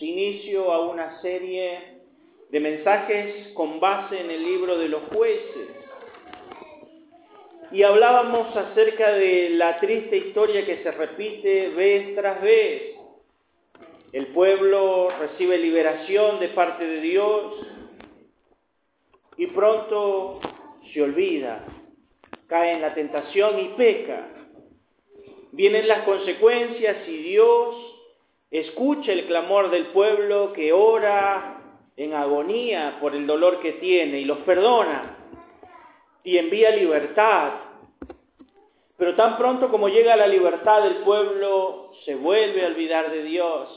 inicio a una serie de mensajes con base en el libro de los jueces. Y hablábamos acerca de la triste historia que se repite vez tras vez. El pueblo recibe liberación de parte de Dios y pronto se olvida, cae en la tentación y peca. Vienen las consecuencias y Dios escucha el clamor del pueblo que ora en agonía por el dolor que tiene y los perdona y envía libertad. Pero tan pronto como llega la libertad del pueblo, se vuelve a olvidar de Dios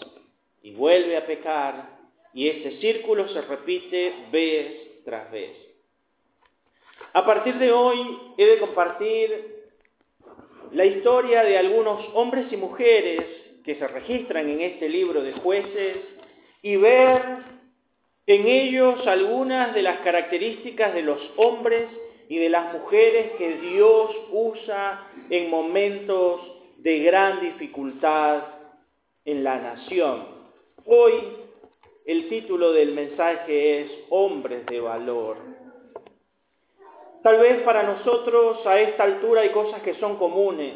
y vuelve a pecar y ese círculo se repite vez tras vez. A partir de hoy he de compartir la historia de algunos hombres y mujeres que se registran en este libro de jueces y ver en ellos algunas de las características de los hombres y de las mujeres que Dios usa en momentos de gran dificultad en la nación. Hoy el título del mensaje es Hombres de Valor. Tal vez para nosotros a esta altura hay cosas que son comunes,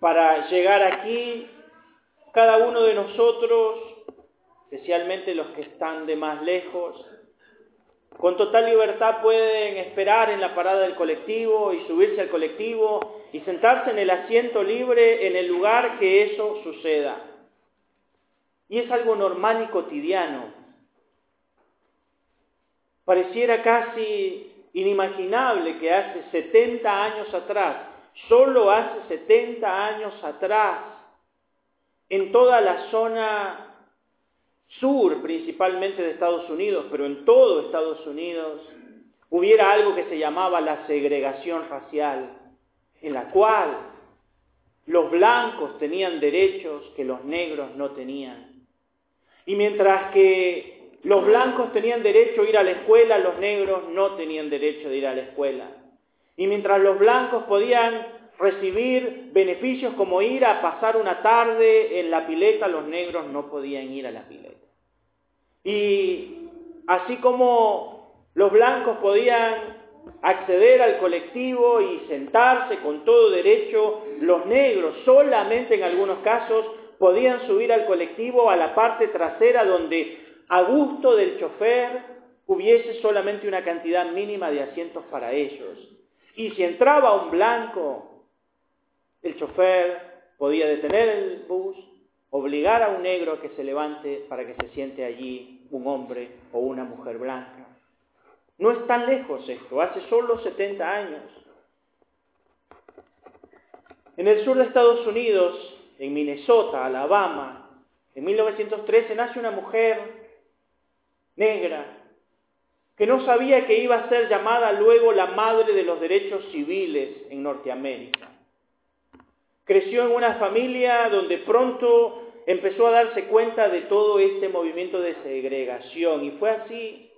para llegar aquí, cada uno de nosotros, especialmente los que están de más lejos, con total libertad pueden esperar en la parada del colectivo y subirse al colectivo y sentarse en el asiento libre en el lugar que eso suceda. Y es algo normal y cotidiano. Pareciera casi inimaginable que hace 70 años atrás Solo hace 70 años atrás, en toda la zona sur principalmente de Estados Unidos, pero en todo Estados Unidos, hubiera algo que se llamaba la segregación racial, en la cual los blancos tenían derechos que los negros no tenían. Y mientras que los blancos tenían derecho a ir a la escuela, los negros no tenían derecho de ir a la escuela. Y mientras los blancos podían recibir beneficios como ir a pasar una tarde en la pileta, los negros no podían ir a la pileta. Y así como los blancos podían acceder al colectivo y sentarse con todo derecho, los negros solamente en algunos casos podían subir al colectivo a la parte trasera donde a gusto del chofer hubiese solamente una cantidad mínima de asientos para ellos. Y si entraba un blanco, el chofer podía detener el bus, obligar a un negro a que se levante para que se siente allí un hombre o una mujer blanca. No es tan lejos esto, hace solo 70 años. En el sur de Estados Unidos, en Minnesota, Alabama, en 1913 nace una mujer negra que no sabía que iba a ser llamada luego la madre de los derechos civiles en Norteamérica. Creció en una familia donde pronto empezó a darse cuenta de todo este movimiento de segregación y fue así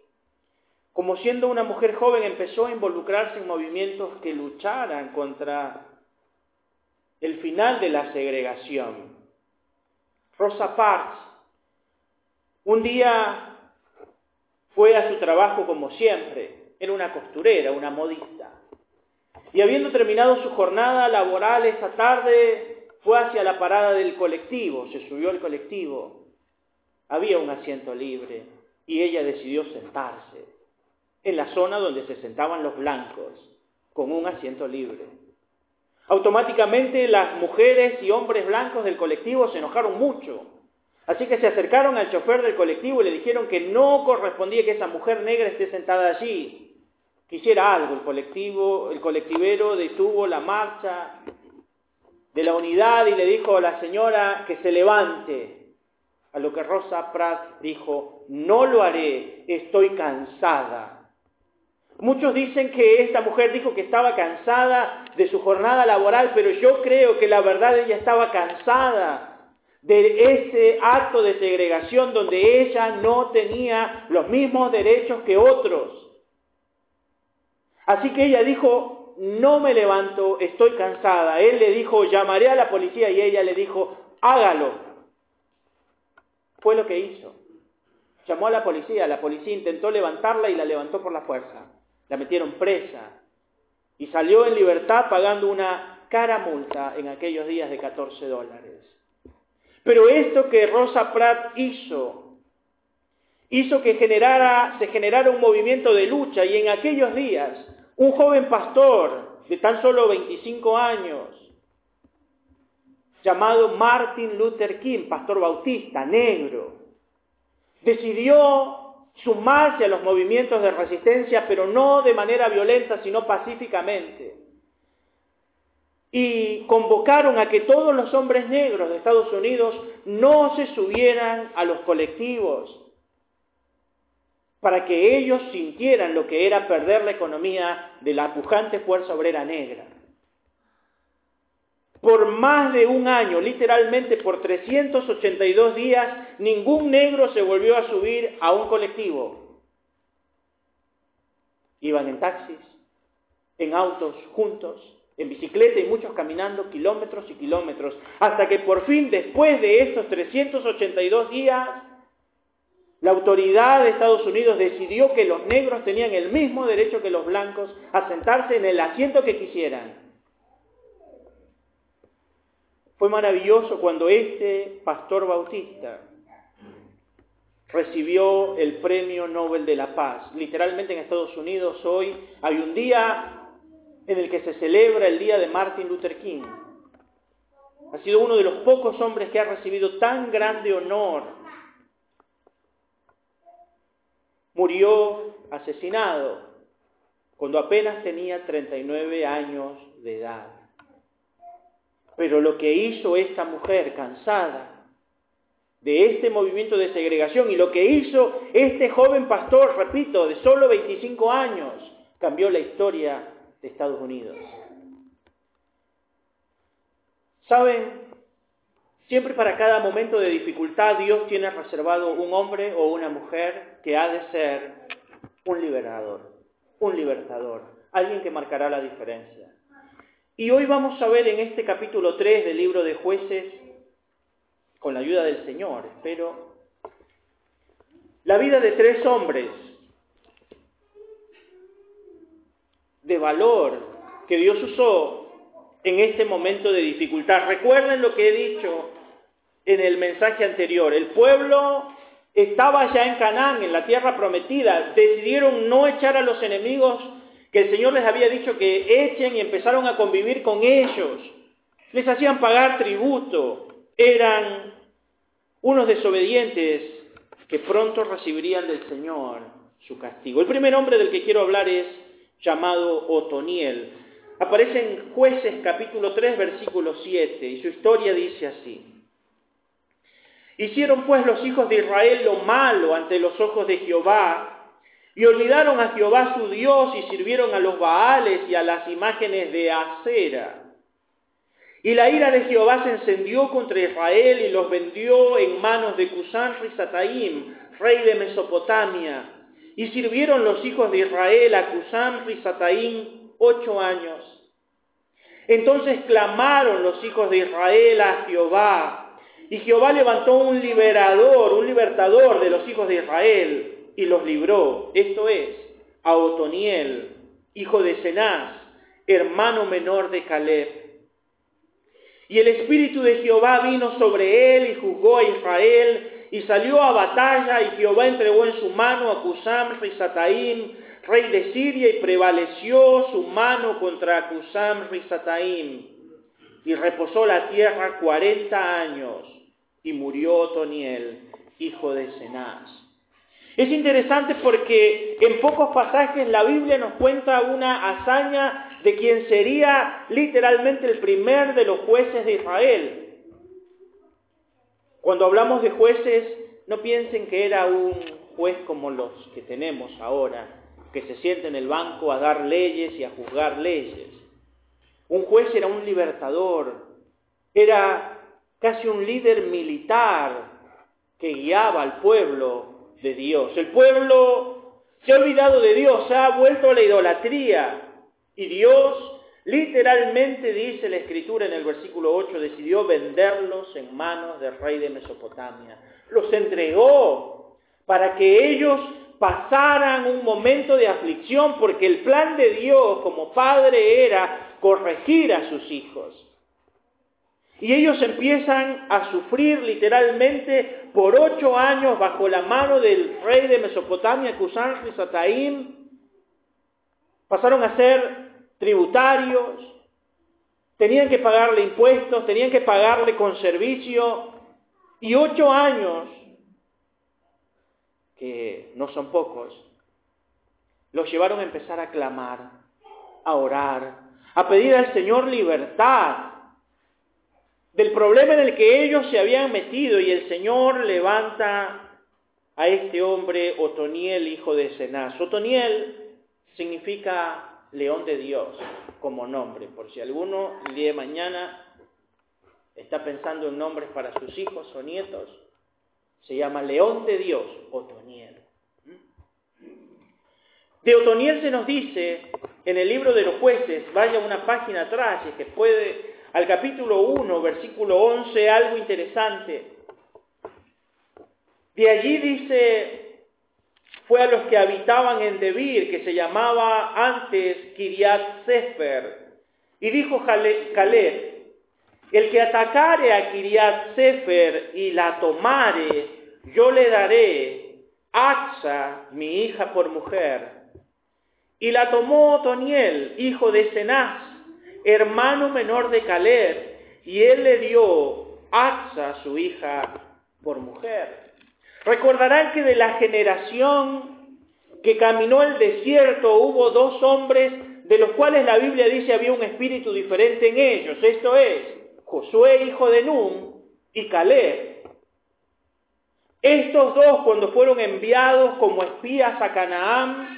como siendo una mujer joven empezó a involucrarse en movimientos que lucharan contra el final de la segregación. Rosa Parks un día fue a su trabajo como siempre, era una costurera, una modista. Y habiendo terminado su jornada laboral esa tarde, fue hacia la parada del colectivo, se subió al colectivo. Había un asiento libre y ella decidió sentarse en la zona donde se sentaban los blancos, con un asiento libre. Automáticamente las mujeres y hombres blancos del colectivo se enojaron mucho Así que se acercaron al chofer del colectivo y le dijeron que no correspondía que esa mujer negra esté sentada allí. Quisiera algo. El colectivo, el colectivero detuvo la marcha de la unidad y le dijo a la señora que se levante. A lo que Rosa Pratt dijo, no lo haré, estoy cansada. Muchos dicen que esta mujer dijo que estaba cansada de su jornada laboral, pero yo creo que la verdad ella estaba cansada de ese acto de segregación donde ella no tenía los mismos derechos que otros. Así que ella dijo, no me levanto, estoy cansada. Él le dijo, llamaré a la policía y ella le dijo, hágalo. fue lo que hizo. Llamó a la policía, la policía intentó levantarla y la levantó por la fuerza. La metieron presa y salió en libertad pagando una cara multa en aquellos días de 14 dólares. Pero esto que Rosa Pratt hizo, hizo que generara, se generara un movimiento de lucha y en aquellos días un joven pastor de tan solo 25 años, llamado Martin Luther King, pastor bautista, negro, decidió sumarse a los movimientos de resistencia, pero no de manera violenta, sino pacíficamente. Y convocaron a que todos los hombres negros de Estados Unidos no se subieran a los colectivos, para que ellos sintieran lo que era perder la economía de la pujante fuerza obrera negra. Por más de un año, literalmente por 382 días, ningún negro se volvió a subir a un colectivo. Iban en taxis, en autos juntos, en bicicleta y muchos caminando kilómetros y kilómetros, hasta que por fin, después de estos 382 días, la autoridad de Estados Unidos decidió que los negros tenían el mismo derecho que los blancos a sentarse en el asiento que quisieran. Fue maravilloso cuando este pastor bautista recibió el Premio Nobel de la Paz. Literalmente en Estados Unidos hoy hay un día en el que se celebra el día de Martin Luther King. Ha sido uno de los pocos hombres que ha recibido tan grande honor. Murió asesinado cuando apenas tenía 39 años de edad. Pero lo que hizo esta mujer cansada de este movimiento de segregación y lo que hizo este joven pastor, repito, de solo 25 años, cambió la historia de Estados Unidos. ¿Saben? Siempre para cada momento de dificultad Dios tiene reservado un hombre o una mujer que ha de ser un liberador, un libertador, alguien que marcará la diferencia. Y hoy vamos a ver en este capítulo 3 del libro de jueces, con la ayuda del Señor, espero, la vida de tres hombres de valor que Dios usó en este momento de dificultad. Recuerden lo que he dicho en el mensaje anterior. El pueblo estaba ya en Canaán, en la tierra prometida. Decidieron no echar a los enemigos que el Señor les había dicho que echen y empezaron a convivir con ellos. Les hacían pagar tributo. Eran unos desobedientes que pronto recibirían del Señor su castigo. El primer hombre del que quiero hablar es llamado Otoniel. Aparece en jueces capítulo 3 versículo 7 y su historia dice así. Hicieron pues los hijos de Israel lo malo ante los ojos de Jehová y olvidaron a Jehová su Dios y sirvieron a los Baales y a las imágenes de acera. Y la ira de Jehová se encendió contra Israel y los vendió en manos de Cusán Risataim, rey de Mesopotamia. Y sirvieron los hijos de Israel a Cusán Risataim ocho años. Entonces clamaron los hijos de Israel a Jehová. Y Jehová levantó un liberador, un libertador de los hijos de Israel y los libró, esto es, a Otoniel, hijo de Cenaz, hermano menor de Caleb. Y el Espíritu de Jehová vino sobre él y juzgó a Israel, y salió a batalla, y Jehová entregó en su mano a Cusam Risataim, rey de Siria, y prevaleció su mano contra Cusam Risataim. Y reposó la tierra cuarenta años, y murió Otoniel, hijo de Cenaz. Es interesante porque en pocos pasajes la Biblia nos cuenta una hazaña de quien sería literalmente el primer de los jueces de Israel. Cuando hablamos de jueces, no piensen que era un juez como los que tenemos ahora, que se siente en el banco a dar leyes y a juzgar leyes. Un juez era un libertador, era casi un líder militar que guiaba al pueblo de Dios. El pueblo se ha olvidado de Dios, ha vuelto a la idolatría. Y Dios, literalmente dice la escritura en el versículo 8, decidió venderlos en manos del rey de Mesopotamia. los entregó para que ellos pasaran un momento de aflicción, porque el plan de Dios como padre era corregir a sus hijos. Y ellos empiezan a sufrir literalmente por ocho años bajo la mano del rey de Mesopotamia, Cusán Sataim. Pasaron a ser tributarios, tenían que pagarle impuestos, tenían que pagarle con servicio. Y ocho años, que no son pocos, los llevaron a empezar a clamar, a orar, a pedir al Señor libertad del problema en el que ellos se habían metido y el Señor levanta a este hombre Otoniel, hijo de Cenaz. Otoniel significa león de Dios como nombre, por si alguno el día de mañana está pensando en nombres para sus hijos o nietos, se llama león de Dios, Otoniel. De Otoniel se nos dice en el libro de los jueces, vaya una página atrás y que puede al capítulo 1, versículo 11, algo interesante. De allí dice, fue a los que habitaban en Debir, que se llamaba antes Kiriat Sefer, y dijo Caleb, el que atacare a Kiriat Sefer y la tomare, yo le daré Axa, mi hija por mujer. Y la tomó Otoniel, hijo de Cenaz, hermano menor de Caleb, y él le dio Axa, su hija, por mujer. Recordarán que de la generación que caminó el desierto hubo dos hombres de los cuales la Biblia dice había un espíritu diferente en ellos. Esto es, Josué, hijo de Nun, y Caleb. Estos dos, cuando fueron enviados como espías a Canaán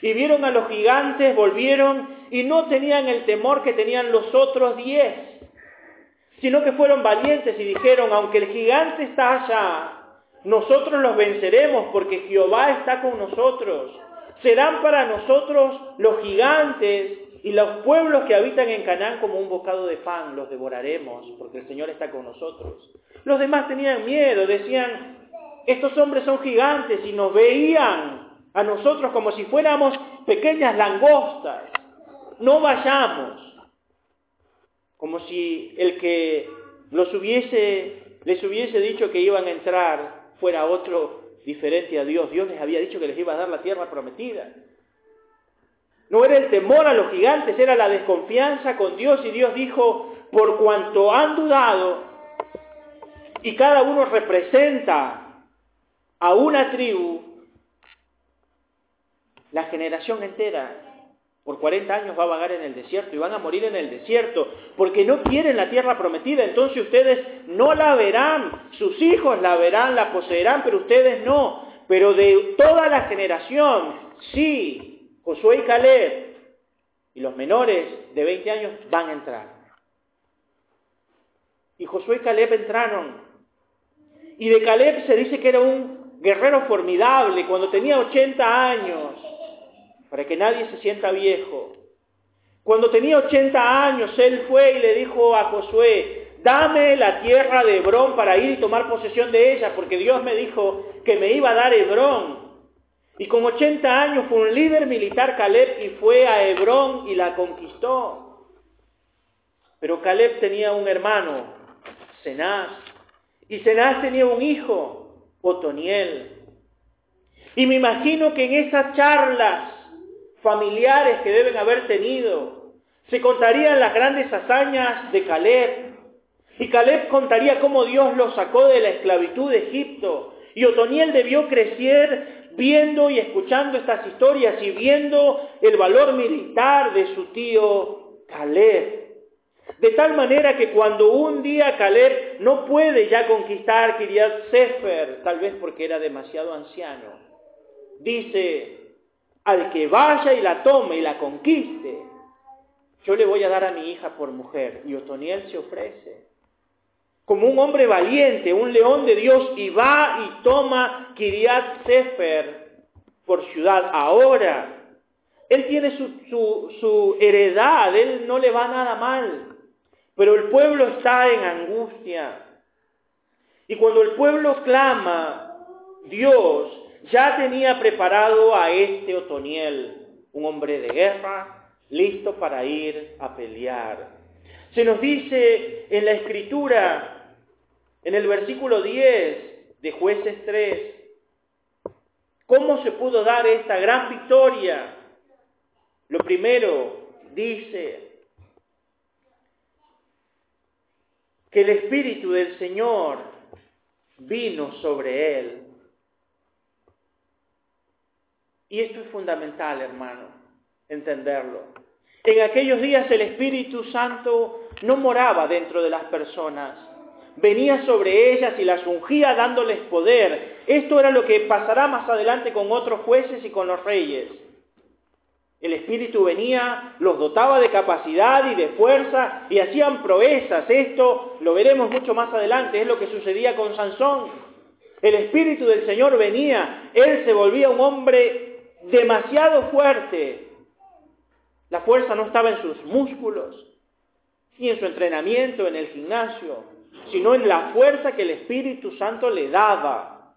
y vieron a los gigantes, volvieron y no tenían el temor que tenían los otros diez, sino que fueron valientes y dijeron, aunque el gigante está allá, nosotros los venceremos porque Jehová está con nosotros. Serán para nosotros los gigantes y los pueblos que habitan en Canaán como un bocado de pan, los devoraremos porque el Señor está con nosotros. Los demás tenían miedo, decían, estos hombres son gigantes y nos veían a nosotros como si fuéramos pequeñas langostas. No vayamos. Como si el que los hubiese, les hubiese dicho que iban a entrar fuera otro diferente a Dios. Dios les había dicho que les iba a dar la tierra prometida. No era el temor a los gigantes, era la desconfianza con Dios y Dios dijo, por cuanto han dudado y cada uno representa a una tribu, la generación entera por 40 años va a vagar en el desierto y van a morir en el desierto porque no quieren la tierra prometida. Entonces ustedes no la verán, sus hijos la verán, la poseerán, pero ustedes no. Pero de toda la generación, sí, Josué y Caleb y los menores de 20 años van a entrar. Y Josué y Caleb entraron. Y de Caleb se dice que era un guerrero formidable cuando tenía 80 años para que nadie se sienta viejo. Cuando tenía 80 años, él fue y le dijo a Josué, dame la tierra de Hebrón para ir y tomar posesión de ella, porque Dios me dijo que me iba a dar Hebrón. Y con 80 años fue un líder militar Caleb y fue a Hebrón y la conquistó. Pero Caleb tenía un hermano, Cenaz, y Cenaz tenía un hijo, Otoniel. Y me imagino que en esas charlas familiares que deben haber tenido. Se contarían las grandes hazañas de Caleb. Y Caleb contaría cómo Dios lo sacó de la esclavitud de Egipto. Y Otoniel debió crecer viendo y escuchando estas historias y viendo el valor militar de su tío Caleb. De tal manera que cuando un día Caleb no puede ya conquistar Kiriat Sefer, tal vez porque era demasiado anciano, dice, al que vaya y la tome y la conquiste, yo le voy a dar a mi hija por mujer. Y Otoniel se ofrece. Como un hombre valiente, un león de Dios, y va y toma Kiriat Sefer por ciudad. Ahora, él tiene su, su, su heredad, él no le va nada mal. Pero el pueblo está en angustia. Y cuando el pueblo clama, Dios ya tenía preparado a este Otoniel, un hombre de guerra, listo para ir a pelear. Se nos dice en la escritura, en el versículo 10 de jueces 3, cómo se pudo dar esta gran victoria. Lo primero, dice, que el Espíritu del Señor vino sobre él. Y esto es fundamental, hermano, entenderlo. En aquellos días el Espíritu Santo no moraba dentro de las personas, venía sobre ellas y las ungía dándoles poder. Esto era lo que pasará más adelante con otros jueces y con los reyes. El Espíritu venía, los dotaba de capacidad y de fuerza y hacían proezas. Esto lo veremos mucho más adelante, es lo que sucedía con Sansón. El Espíritu del Señor venía, él se volvía un hombre demasiado fuerte. La fuerza no estaba en sus músculos, ni en su entrenamiento en el gimnasio, sino en la fuerza que el Espíritu Santo le daba.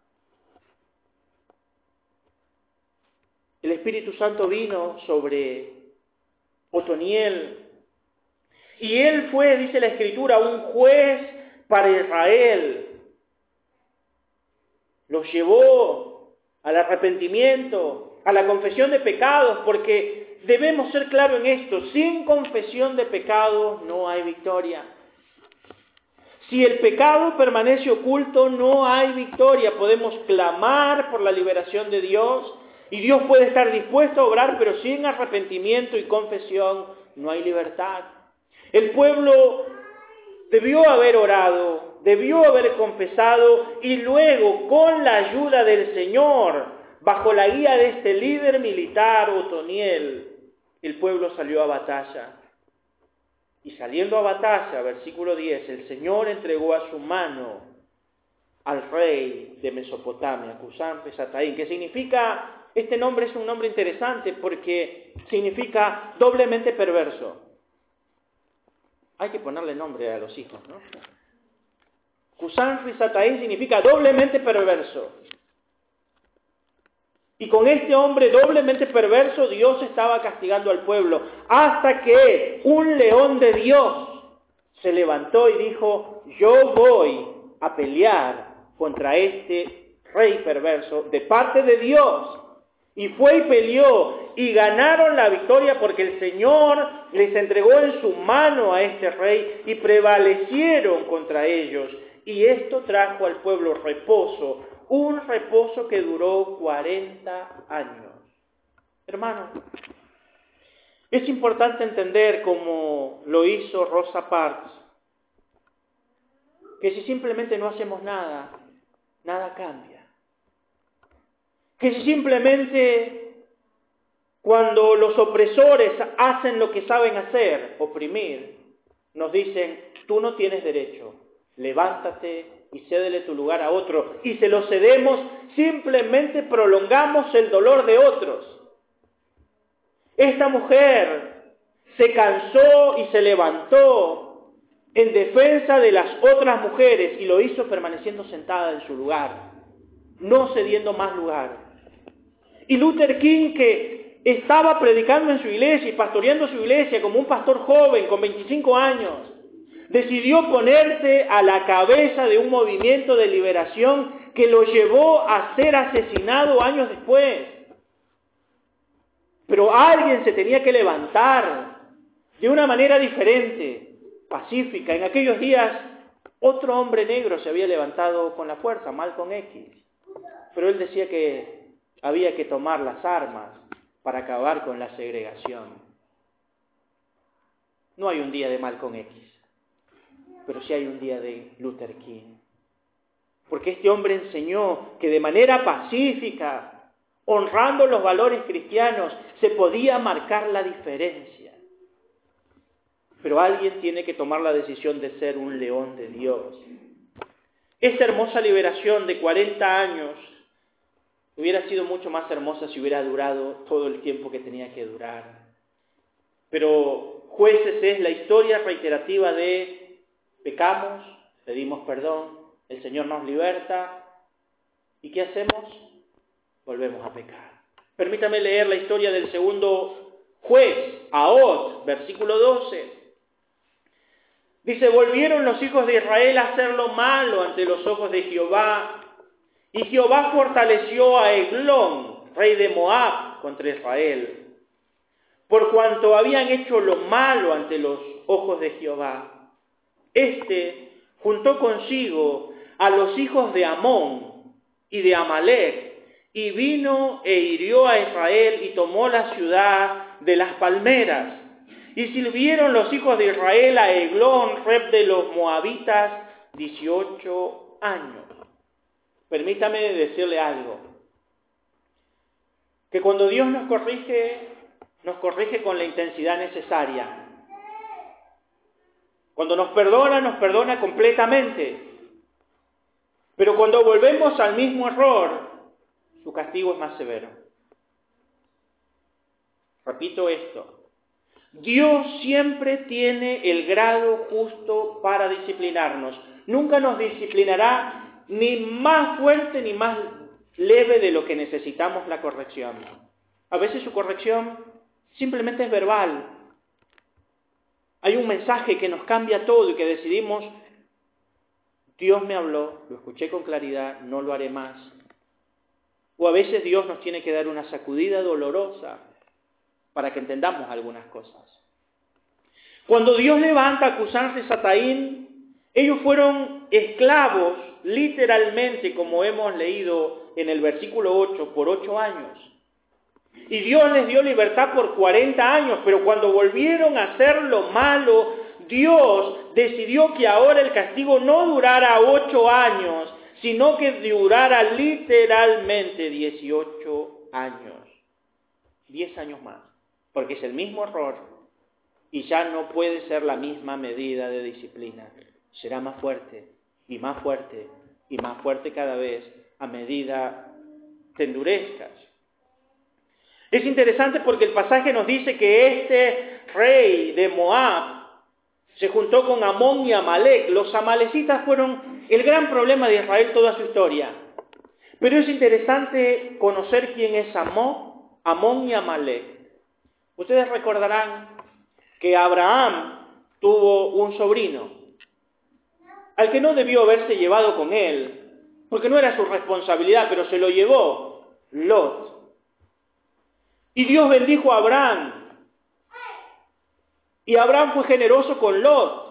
El Espíritu Santo vino sobre Otoniel y él fue, dice la Escritura, un juez para Israel. Los llevó al arrepentimiento, a la confesión de pecados, porque debemos ser claros en esto, sin confesión de pecados no hay victoria. Si el pecado permanece oculto, no hay victoria. Podemos clamar por la liberación de Dios, y Dios puede estar dispuesto a obrar, pero sin arrepentimiento y confesión no hay libertad. El pueblo debió haber orado, debió haber confesado y luego con la ayuda del Señor, bajo la guía de este líder militar, Otoniel, el pueblo salió a batalla. Y saliendo a batalla, versículo 10, el Señor entregó a su mano al rey de Mesopotamia, Cusán Pesataín, que significa este nombre es un nombre interesante porque significa doblemente perverso. Hay que ponerle nombre a los hijos, ¿no? Kusan significa doblemente perverso. Y con este hombre doblemente perverso Dios estaba castigando al pueblo hasta que un león de Dios se levantó y dijo, yo voy a pelear contra este rey perverso de parte de Dios. Y fue y peleó y ganaron la victoria porque el Señor les entregó en su mano a este rey y prevalecieron contra ellos. Y esto trajo al pueblo reposo, un reposo que duró 40 años. Hermano, es importante entender como lo hizo Rosa Parks, que si simplemente no hacemos nada, nada cambia que simplemente cuando los opresores hacen lo que saben hacer, oprimir, nos dicen, tú no tienes derecho, levántate y cédele tu lugar a otro. Y se lo cedemos, simplemente prolongamos el dolor de otros. Esta mujer se cansó y se levantó en defensa de las otras mujeres y lo hizo permaneciendo sentada en su lugar, no cediendo más lugar. Y Luther King, que estaba predicando en su iglesia y pastoreando su iglesia como un pastor joven con 25 años, decidió ponerse a la cabeza de un movimiento de liberación que lo llevó a ser asesinado años después. Pero alguien se tenía que levantar de una manera diferente, pacífica. En aquellos días otro hombre negro se había levantado con la fuerza, Malcolm X. Pero él decía que había que tomar las armas para acabar con la segregación. No hay un día de Malcolm X, pero sí hay un día de Luther King. Porque este hombre enseñó que de manera pacífica, honrando los valores cristianos, se podía marcar la diferencia. Pero alguien tiene que tomar la decisión de ser un león de Dios. Esa hermosa liberación de 40 años Hubiera sido mucho más hermosa si hubiera durado todo el tiempo que tenía que durar. Pero jueces es la historia reiterativa de pecamos, pedimos perdón, el Señor nos liberta. ¿Y qué hacemos? Volvemos a pecar. Permítame leer la historia del segundo juez, Aot, versículo 12. Dice, volvieron los hijos de Israel a hacer lo malo ante los ojos de Jehová, y Jehová fortaleció a Eglón, rey de Moab, contra Israel, por cuanto habían hecho lo malo ante los ojos de Jehová. Este juntó consigo a los hijos de Amón y de Amalek, y vino e hirió a Israel y tomó la ciudad de las palmeras. Y sirvieron los hijos de Israel a Eglón, rey de los moabitas, 18 años. Permítame decirle algo. Que cuando Dios nos corrige, nos corrige con la intensidad necesaria. Cuando nos perdona, nos perdona completamente. Pero cuando volvemos al mismo error, su castigo es más severo. Repito esto. Dios siempre tiene el grado justo para disciplinarnos. Nunca nos disciplinará ni más fuerte ni más leve de lo que necesitamos la corrección. A veces su corrección simplemente es verbal. Hay un mensaje que nos cambia todo y que decidimos, Dios me habló, lo escuché con claridad, no lo haré más. O a veces Dios nos tiene que dar una sacudida dolorosa para que entendamos algunas cosas. Cuando Dios levanta a Cusán de Sataín, ellos fueron esclavos, literalmente, como hemos leído en el versículo 8, por ocho años. Y Dios les dio libertad por 40 años, pero cuando volvieron a hacer lo malo, Dios decidió que ahora el castigo no durara ocho años, sino que durara literalmente 18 años. 10 años más, porque es el mismo error y ya no puede ser la misma medida de disciplina. Será más fuerte y más fuerte y más fuerte cada vez a medida que endurezcas. Es interesante porque el pasaje nos dice que este rey de Moab se juntó con Amón y Amalek. Los amalecitas fueron el gran problema de Israel toda su historia. Pero es interesante conocer quién es Amón, Amón y Amalek. Ustedes recordarán que Abraham tuvo un sobrino, al que no debió haberse llevado con él, porque no era su responsabilidad, pero se lo llevó Lot. Y Dios bendijo a Abraham. Y Abraham fue generoso con Lot.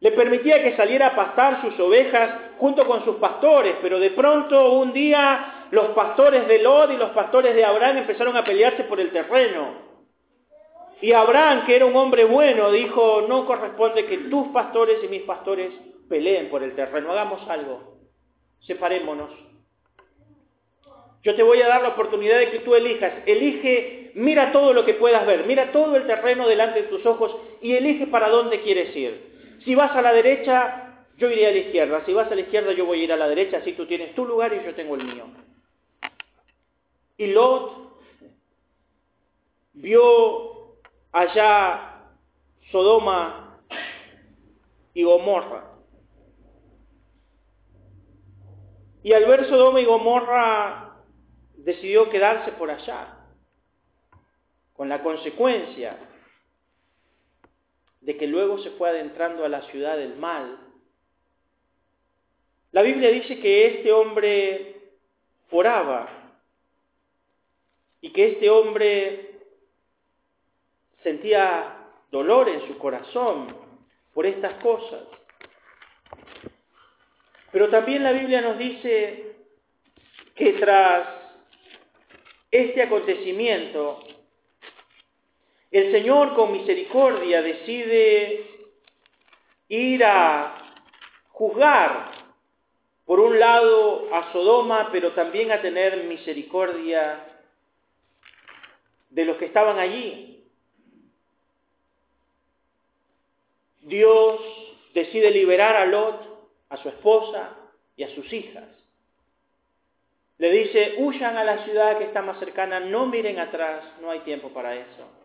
Le permitía que saliera a pastar sus ovejas junto con sus pastores, pero de pronto un día los pastores de Lod y los pastores de Abraham empezaron a pelearse por el terreno. Y Abraham, que era un hombre bueno, dijo, no corresponde que tus pastores y mis pastores peleen por el terreno, hagamos algo, separémonos. Yo te voy a dar la oportunidad de que tú elijas, elige, mira todo lo que puedas ver, mira todo el terreno delante de tus ojos y elige para dónde quieres ir. Si vas a la derecha, yo iré a la izquierda. Si vas a la izquierda, yo voy a ir a la derecha. Así tú tienes tu lugar y yo tengo el mío. Y Lot vio allá Sodoma y Gomorra. Y al ver Sodoma y Gomorra, decidió quedarse por allá, con la consecuencia de que luego se fue adentrando a la ciudad del mal. La Biblia dice que este hombre oraba y que este hombre sentía dolor en su corazón por estas cosas. Pero también la Biblia nos dice que tras este acontecimiento, el Señor con misericordia decide ir a juzgar, por un lado, a Sodoma, pero también a tener misericordia de los que estaban allí. Dios decide liberar a Lot, a su esposa y a sus hijas. Le dice, huyan a la ciudad que está más cercana, no miren atrás, no hay tiempo para eso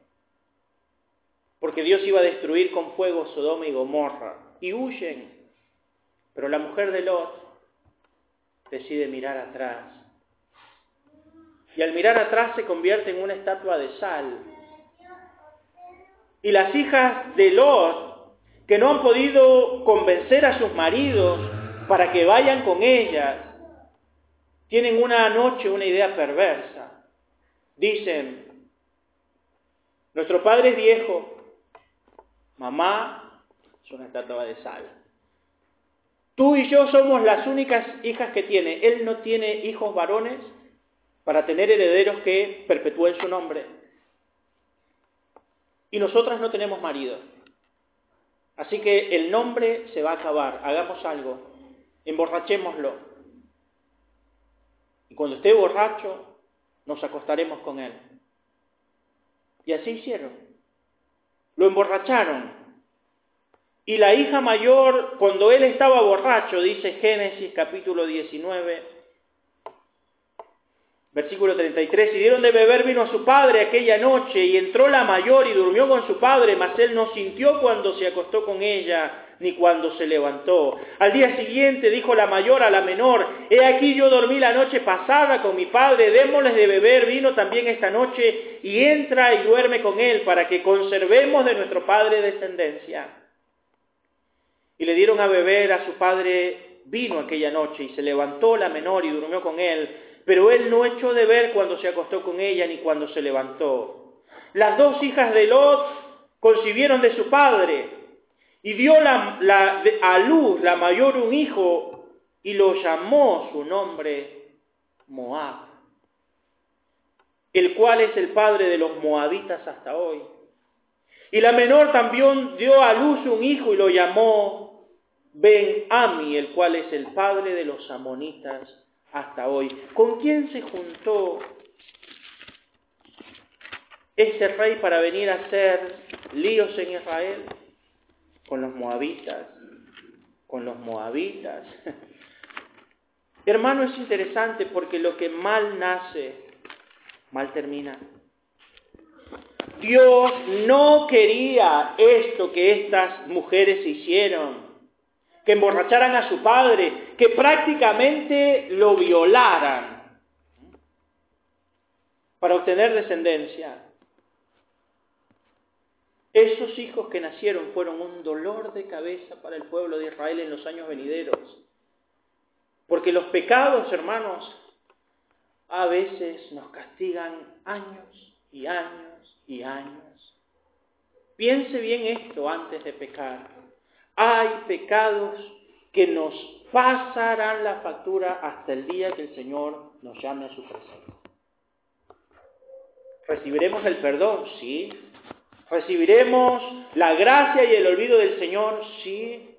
porque Dios iba a destruir con fuego Sodoma y Gomorra, y huyen. Pero la mujer de Lot decide mirar atrás. Y al mirar atrás se convierte en una estatua de sal. Y las hijas de Lot, que no han podido convencer a sus maridos para que vayan con ellas, tienen una noche una idea perversa. Dicen, nuestro padre es viejo, mamá es una estatua de sal. Tú y yo somos las únicas hijas que tiene. Él no tiene hijos varones para tener herederos que perpetúen su nombre. Y nosotras no tenemos marido. Así que el nombre se va a acabar. Hagamos algo. Emborrachémoslo. Y cuando esté borracho, nos acostaremos con él. Y así hicieron. Lo emborracharon. Y la hija mayor, cuando él estaba borracho, dice Génesis capítulo 19, versículo 33, y dieron de beber vino a su padre aquella noche, y entró la mayor y durmió con su padre, mas él no sintió cuando se acostó con ella, ni cuando se levantó. Al día siguiente dijo la mayor a la menor, he aquí yo dormí la noche pasada con mi padre, démosles de beber vino también esta noche, y entra y duerme con él, para que conservemos de nuestro padre descendencia. Y le dieron a beber a su padre vino aquella noche, y se levantó la menor y durmió con él, pero él no echó de ver cuando se acostó con ella ni cuando se levantó. Las dos hijas de Lot concibieron de su padre, y dio a luz la mayor un hijo, y lo llamó su nombre Moab, el cual es el padre de los moabitas hasta hoy. Y la menor también dio a luz un hijo y lo llamó Ben Ami, el cual es el padre de los amonitas hasta hoy. ¿Con quién se juntó ese rey para venir a hacer líos en Israel? Con los moabitas, con los moabitas. Hermano, es interesante porque lo que mal nace, mal termina. Dios no quería esto que estas mujeres hicieron que emborracharan a su padre, que prácticamente lo violaran para obtener descendencia. Esos hijos que nacieron fueron un dolor de cabeza para el pueblo de Israel en los años venideros. Porque los pecados, hermanos, a veces nos castigan años y años y años. Piense bien esto antes de pecar. Hay pecados que nos pasarán la factura hasta el día que el Señor nos llame a su presencia. ¿Recibiremos el perdón? Sí. ¿Recibiremos la gracia y el olvido del Señor? Sí.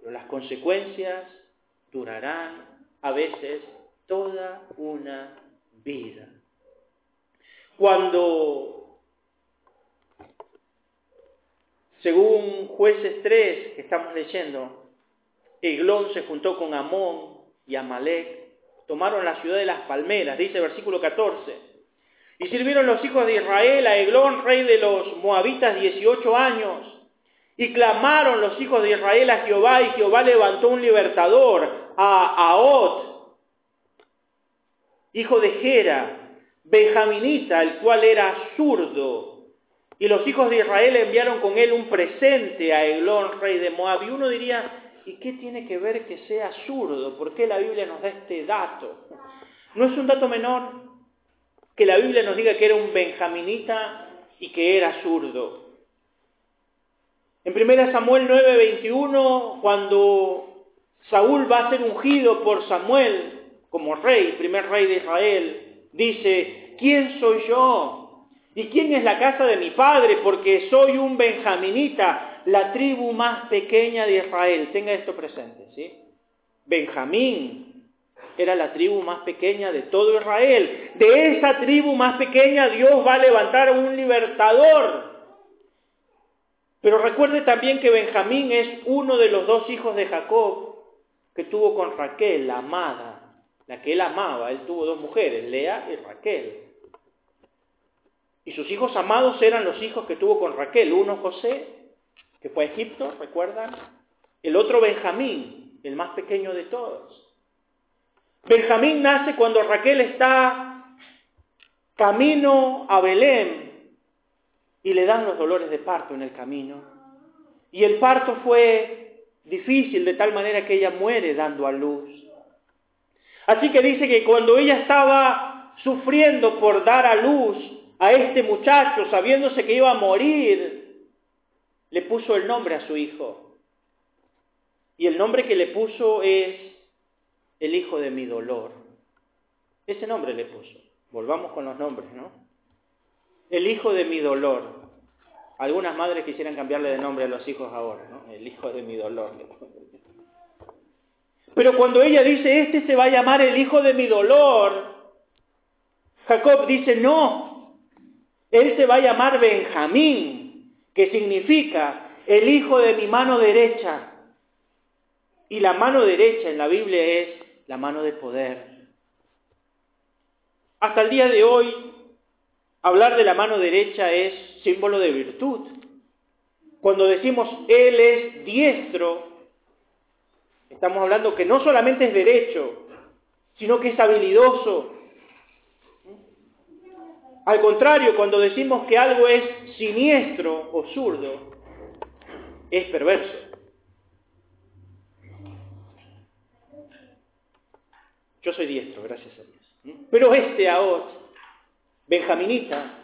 Pero las consecuencias durarán a veces toda una vida. Cuando Según jueces 3 que estamos leyendo, Eglón se juntó con Amón y Amalek, tomaron la ciudad de las palmeras, dice versículo 14. Y sirvieron los hijos de Israel a Eglón, rey de los moabitas, 18 años. Y clamaron los hijos de Israel a Jehová, y Jehová levantó un libertador, a Aot, hijo de Gera, benjaminita, el cual era zurdo, y los hijos de Israel enviaron con él un presente a Eglón, rey de Moab. Y uno diría, ¿y qué tiene que ver que sea zurdo? ¿Por qué la Biblia nos da este dato? No es un dato menor que la Biblia nos diga que era un benjaminita y que era zurdo. En 1 Samuel 9:21, cuando Saúl va a ser ungido por Samuel como rey, primer rey de Israel, dice, ¿quién soy yo? ¿Y quién es la casa de mi padre? Porque soy un benjaminita, la tribu más pequeña de Israel. Tenga esto presente, ¿sí? Benjamín era la tribu más pequeña de todo Israel. De esa tribu más pequeña Dios va a levantar un libertador. Pero recuerde también que Benjamín es uno de los dos hijos de Jacob que tuvo con Raquel, la amada, la que él amaba. Él tuvo dos mujeres, Lea y Raquel. Y sus hijos amados eran los hijos que tuvo con Raquel. Uno José, que fue a Egipto, ¿recuerdan? El otro Benjamín, el más pequeño de todos. Benjamín nace cuando Raquel está camino a Belén y le dan los dolores de parto en el camino. Y el parto fue difícil de tal manera que ella muere dando a luz. Así que dice que cuando ella estaba sufriendo por dar a luz a este muchacho, sabiéndose que iba a morir, le puso el nombre a su hijo. Y el nombre que le puso es el hijo de mi dolor. Ese nombre le puso. Volvamos con los nombres, ¿no? el hijo de mi dolor. Algunas madres quisieran cambiarle de nombre a los hijos ahora, ¿no? El hijo de mi dolor. Pero cuando ella dice, este se va a llamar el hijo de mi dolor, Jacob dice, no, él se va a llamar Benjamín, que significa el hijo de mi mano derecha. Y la mano derecha en la Biblia es la mano de poder. Hasta el día de hoy Hablar de la mano derecha es símbolo de virtud. Cuando decimos Él es diestro, estamos hablando que no solamente es derecho, sino que es habilidoso. Al contrario, cuando decimos que algo es siniestro o zurdo, es perverso. Yo soy diestro, gracias a Dios. Pero este ahora benjaminita,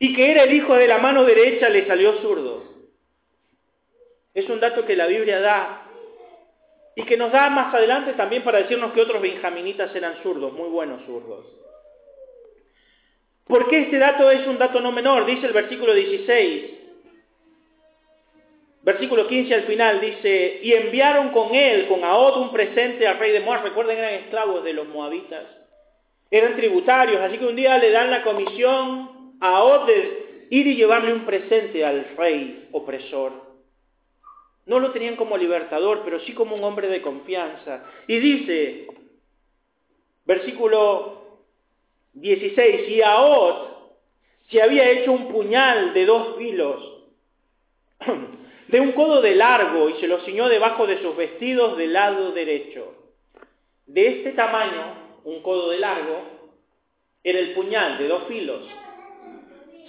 y que era el hijo de la mano derecha, le salió zurdo. Es un dato que la Biblia da y que nos da más adelante también para decirnos que otros benjaminitas eran zurdos, muy buenos zurdos. ¿Por qué este dato es un dato no menor? Dice el versículo 16. Versículo 15 al final dice, y enviaron con él, con Ahod, un presente al rey de Moab. Recuerden, eran esclavos de los moabitas eran tributarios, así que un día le dan la comisión a Od ir y llevarle un presente al rey opresor. No lo tenían como libertador, pero sí como un hombre de confianza. Y dice, versículo 16, y Od se había hecho un puñal de dos filos, de un codo de largo, y se lo ciñó debajo de sus vestidos del lado derecho. De este tamaño un codo de largo, era el puñal de dos filos.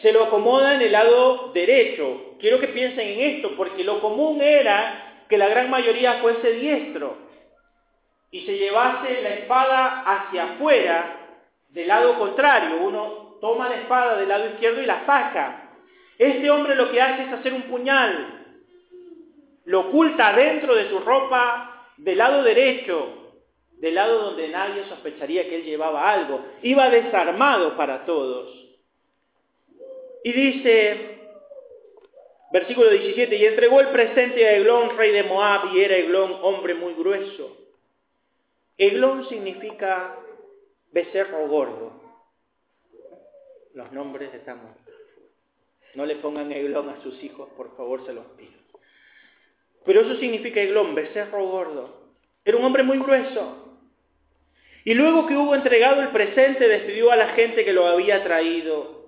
Se lo acomoda en el lado derecho. Quiero que piensen en esto, porque lo común era que la gran mayoría fuese diestro y se llevase la espada hacia afuera del lado contrario. Uno toma la espada del lado izquierdo y la saca. Este hombre lo que hace es hacer un puñal. Lo oculta dentro de su ropa del lado derecho del lado donde nadie sospecharía que él llevaba algo. Iba desarmado para todos. Y dice, versículo 17, y entregó el presente a Eglón, rey de Moab, y era Eglón hombre muy grueso. Eglón significa becerro gordo. Los nombres estamos. No le pongan Eglón a sus hijos, por favor, se los pido. Pero eso significa Eglón, becerro gordo. Era un hombre muy grueso. Y luego que hubo entregado el presente, despidió a la gente que lo había traído.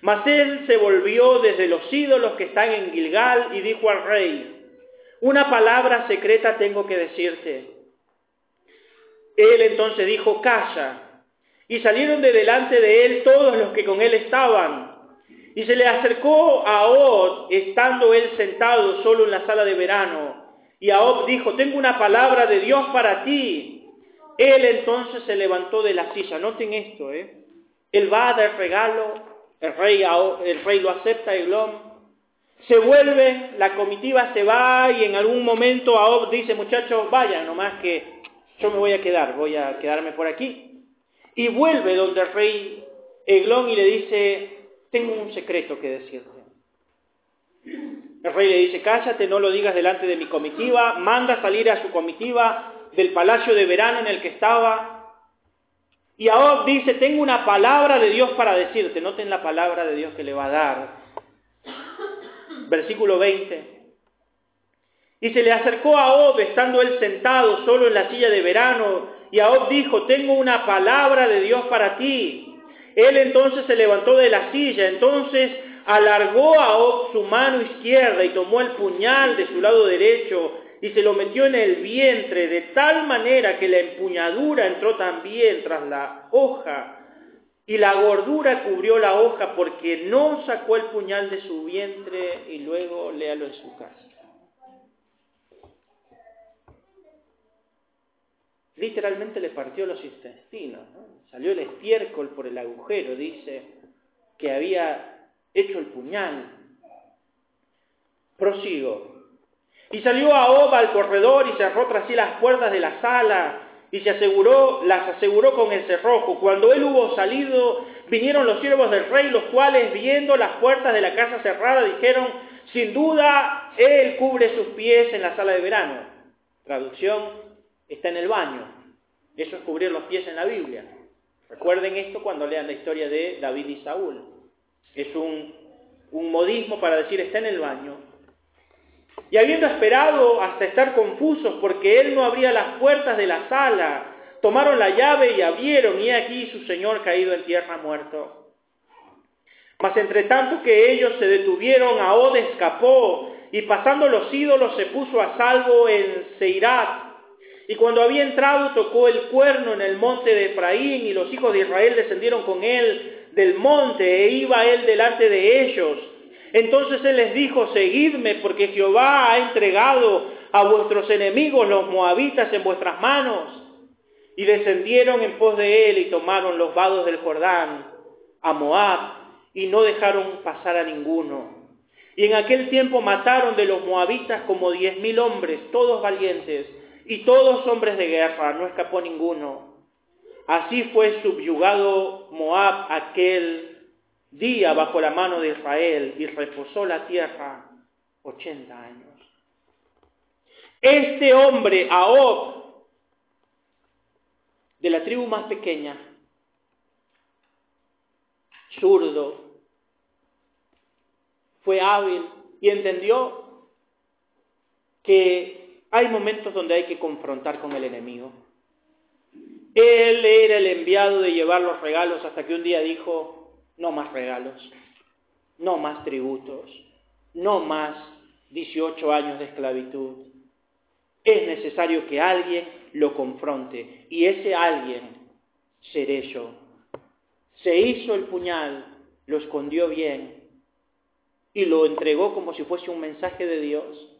Mas él se volvió desde los ídolos que están en Gilgal y dijo al rey, una palabra secreta tengo que decirte. Él entonces dijo, calla. Y salieron de delante de él todos los que con él estaban. Y se le acercó a Od, estando él sentado solo en la sala de verano. Y Od dijo, tengo una palabra de Dios para ti. Él entonces se levantó de la silla. Noten esto, ¿eh? Él va a dar regalo, el rey, el rey lo acepta, Eglón. Se vuelve, la comitiva se va y en algún momento Aob dice, muchachos, vayan, nomás que yo me voy a quedar, voy a quedarme por aquí. Y vuelve donde el rey Eglón y le dice, tengo un secreto que decirte. El rey le dice, cállate, no lo digas delante de mi comitiva, manda salir a su comitiva del palacio de verano en el que estaba. Y ahora dice, tengo una palabra de Dios para decirte. Noten la palabra de Dios que le va a dar. Versículo 20. Y se le acercó a Ob, estando él sentado solo en la silla de verano, y Ob dijo, tengo una palabra de Dios para ti. Él entonces se levantó de la silla, entonces alargó a su mano izquierda y tomó el puñal de su lado derecho y se lo metió en el vientre de tal manera que la empuñadura entró también tras la hoja y la gordura cubrió la hoja porque no sacó el puñal de su vientre y luego léalo en su casa. Literalmente le partió los intestinos, salió el estiércol por el agujero, dice, que había hecho el puñal. Prosigo. Y salió a Oba al corredor y cerró tras sí las puertas de la sala y se aseguró, las aseguró con el cerrojo. Cuando él hubo salido, vinieron los siervos del rey, los cuales, viendo las puertas de la casa cerrada, dijeron, sin duda, él cubre sus pies en la sala de verano. Traducción, está en el baño. Eso es cubrir los pies en la Biblia. Recuerden esto cuando lean la historia de David y Saúl. Es un, modismo para decir está en el baño. Y habiendo esperado hasta estar confusos porque él no abría las puertas de la sala, tomaron la llave y abrieron, y aquí su señor caído en tierra muerto. Mas entre tanto que ellos se detuvieron, Ahod escapó, y pasando los ídolos se puso a salvo en Seirat. Y cuando había entrado tocó el cuerno en el monte de Efraín, y los hijos de Israel descendieron con él del monte, e iba él delante de ellos. Entonces él les dijo, seguidme, porque Jehová ha entregado a vuestros enemigos, los moabitas, en vuestras manos. Y descendieron en pos de él y tomaron los vados del Jordán a Moab y no dejaron pasar a ninguno. Y en aquel tiempo mataron de los moabitas como diez mil hombres, todos valientes, y todos hombres de guerra, no escapó ninguno. Así fue subyugado Moab aquel día bajo la mano de Israel y reposó la tierra ochenta años. Este hombre, Ahok, de la tribu más pequeña, zurdo, fue hábil y entendió que hay momentos donde hay que confrontar con el enemigo. Él era el enviado de llevar los regalos hasta que un día dijo, no más regalos, no más tributos, no más 18 años de esclavitud. Es necesario que alguien lo confronte y ese alguien seré yo. Se hizo el puñal, lo escondió bien y lo entregó como si fuese un mensaje de Dios.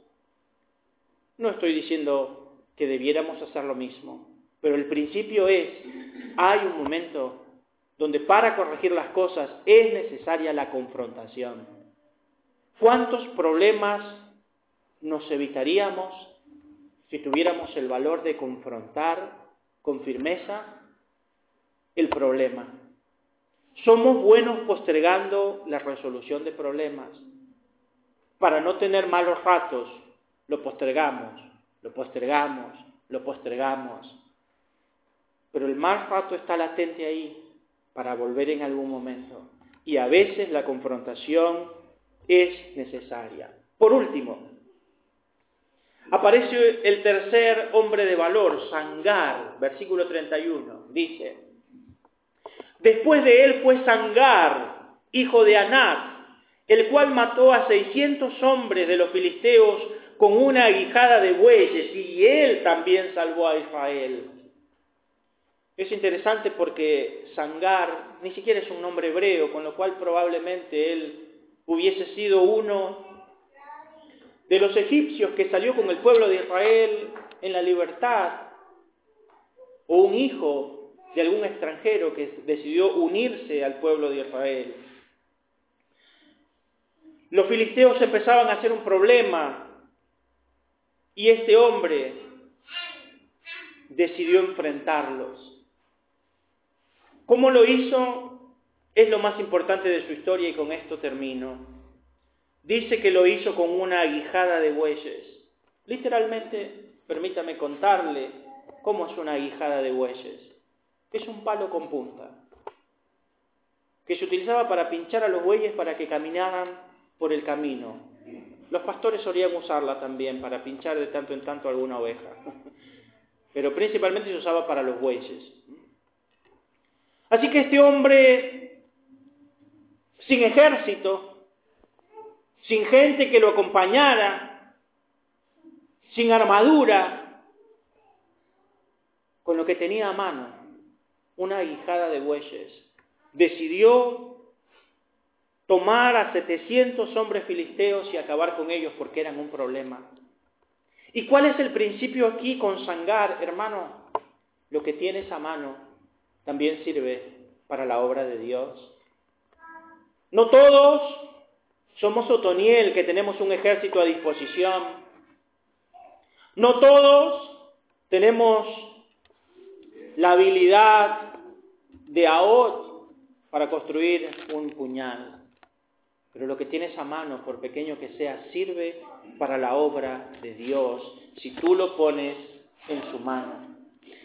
No estoy diciendo que debiéramos hacer lo mismo, pero el principio es, hay un momento donde para corregir las cosas es necesaria la confrontación. ¿Cuántos problemas nos evitaríamos si tuviéramos el valor de confrontar con firmeza el problema? Somos buenos postergando la resolución de problemas. Para no tener malos ratos, lo postergamos, lo postergamos, lo postergamos. Pero el mal rato está latente ahí para volver en algún momento. Y a veces la confrontación es necesaria. Por último, aparece el tercer hombre de valor, Sangar, versículo 31. Dice, después de él fue Sangar, hijo de Anat, el cual mató a 600 hombres de los filisteos con una aguijada de bueyes, y él también salvó a Israel. Es interesante porque Sangar ni siquiera es un nombre hebreo, con lo cual probablemente él hubiese sido uno de los egipcios que salió con el pueblo de Israel en la libertad, o un hijo de algún extranjero que decidió unirse al pueblo de Israel. Los filisteos empezaban a ser un problema y este hombre decidió enfrentarlos. ¿Cómo lo hizo? Es lo más importante de su historia y con esto termino. Dice que lo hizo con una aguijada de bueyes. Literalmente, permítame contarle cómo es una aguijada de bueyes. Es un palo con punta, que se utilizaba para pinchar a los bueyes para que caminaran por el camino. Los pastores solían usarla también para pinchar de tanto en tanto alguna oveja, pero principalmente se usaba para los bueyes. Así que este hombre, sin ejército, sin gente que lo acompañara, sin armadura, con lo que tenía a mano, una guijada de bueyes, decidió tomar a 700 hombres filisteos y acabar con ellos porque eran un problema. ¿Y cuál es el principio aquí con Sangar, hermano? Lo que tienes a mano también sirve para la obra de Dios. No todos somos Otoniel, que tenemos un ejército a disposición. No todos tenemos la habilidad de Aot para construir un puñal. Pero lo que tienes a mano, por pequeño que sea, sirve para la obra de Dios si tú lo pones en su mano.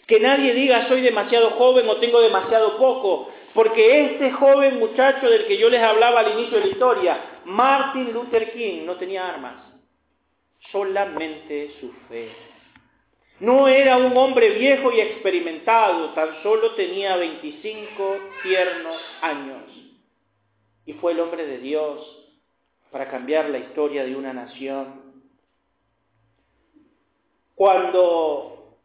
Que nadie diga soy demasiado joven o tengo demasiado poco, porque este joven muchacho del que yo les hablaba al inicio de la historia, Martin Luther King, no tenía armas, solamente su fe. No era un hombre viejo y experimentado, tan solo tenía 25 tiernos años. Y fue el hombre de Dios para cambiar la historia de una nación. Cuando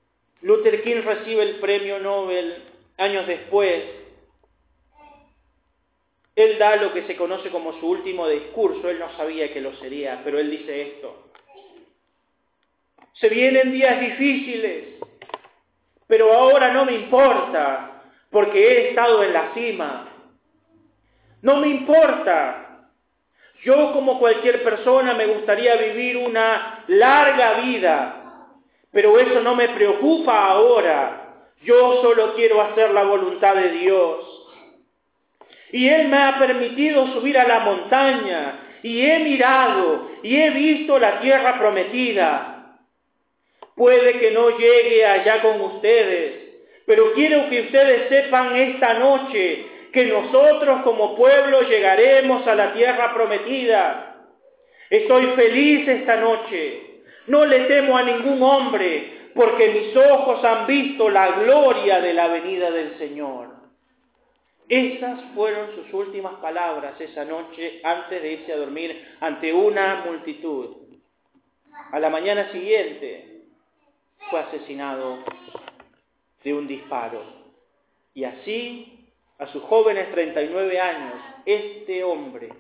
Luther King recibe el premio Nobel años después, él da lo que se conoce como su último discurso, él no sabía que lo sería, pero él dice esto. Se vienen días difíciles, pero ahora no me importa, porque he estado en la cima. No me importa. Yo como cualquier persona me gustaría vivir una larga vida, pero eso no me preocupa ahora. Yo solo quiero hacer la voluntad de Dios. Y Él me ha permitido subir a la montaña y he mirado y he visto la tierra prometida. Puede que no llegue allá con ustedes, pero quiero que ustedes sepan esta noche que nosotros como pueblo llegaremos a la tierra prometida. Estoy feliz esta noche. No le temo a ningún hombre, porque mis ojos han visto la gloria de la venida del Señor. Esas fueron sus últimas palabras esa noche antes de irse a dormir ante una multitud. A la mañana siguiente fue asesinado de un disparo. Y así, a sus jóvenes 39 años, este hombre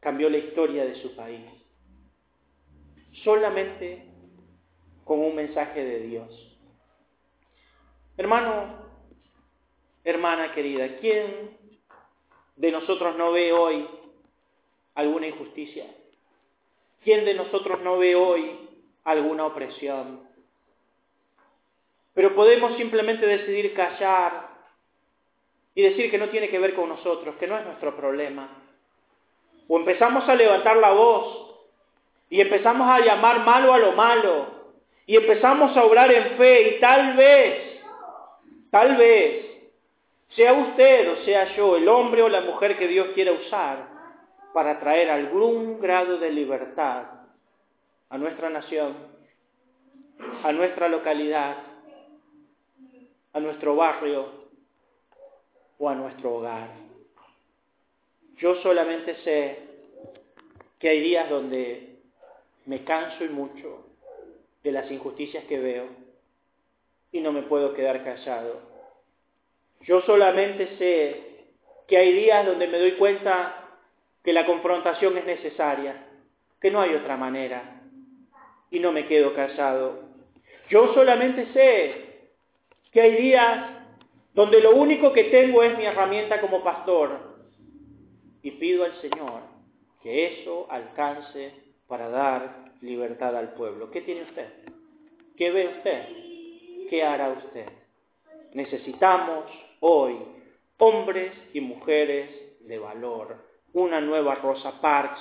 cambió la historia de su país. Solamente con un mensaje de Dios. Hermano, Hermana querida, ¿quién de nosotros no ve hoy alguna injusticia? ¿Quién de nosotros no ve hoy alguna opresión? Pero podemos simplemente decidir callar y decir que no tiene que ver con nosotros, que no es nuestro problema. O empezamos a levantar la voz y empezamos a llamar malo a lo malo y empezamos a obrar en fe y tal vez, tal vez, sea usted o sea yo, el hombre o la mujer que Dios quiera usar para traer algún grado de libertad a nuestra nación, a nuestra localidad, a nuestro barrio o a nuestro hogar. Yo solamente sé que hay días donde me canso y mucho de las injusticias que veo y no me puedo quedar callado yo solamente sé que hay días donde me doy cuenta que la confrontación es necesaria, que no hay otra manera, y no me quedo callado. Yo solamente sé que hay días donde lo único que tengo es mi herramienta como pastor, y pido al Señor que eso alcance para dar libertad al pueblo. ¿Qué tiene usted? ¿Qué ve usted? ¿Qué hará usted? Necesitamos hoy hombres y mujeres de valor, una nueva Rosa Parks,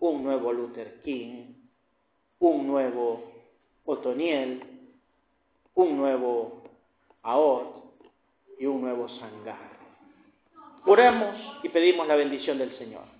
un nuevo Luther King, un nuevo Otoniel, un nuevo Aot y un nuevo Sangar. Oramos y pedimos la bendición del Señor.